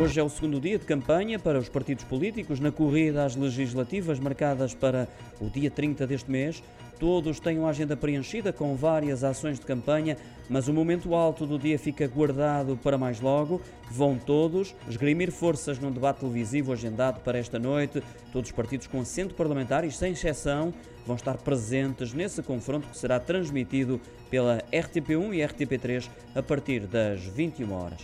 Hoje é o segundo dia de campanha para os partidos políticos na corrida às legislativas marcadas para o dia 30 deste mês. Todos têm uma agenda preenchida com várias ações de campanha, mas o momento alto do dia fica guardado para mais logo. Vão todos esgrimir forças num debate televisivo agendado para esta noite. Todos os partidos com assento parlamentar sem exceção vão estar presentes nesse confronto que será transmitido pela RTP1 e RTP3 a partir das 21 horas.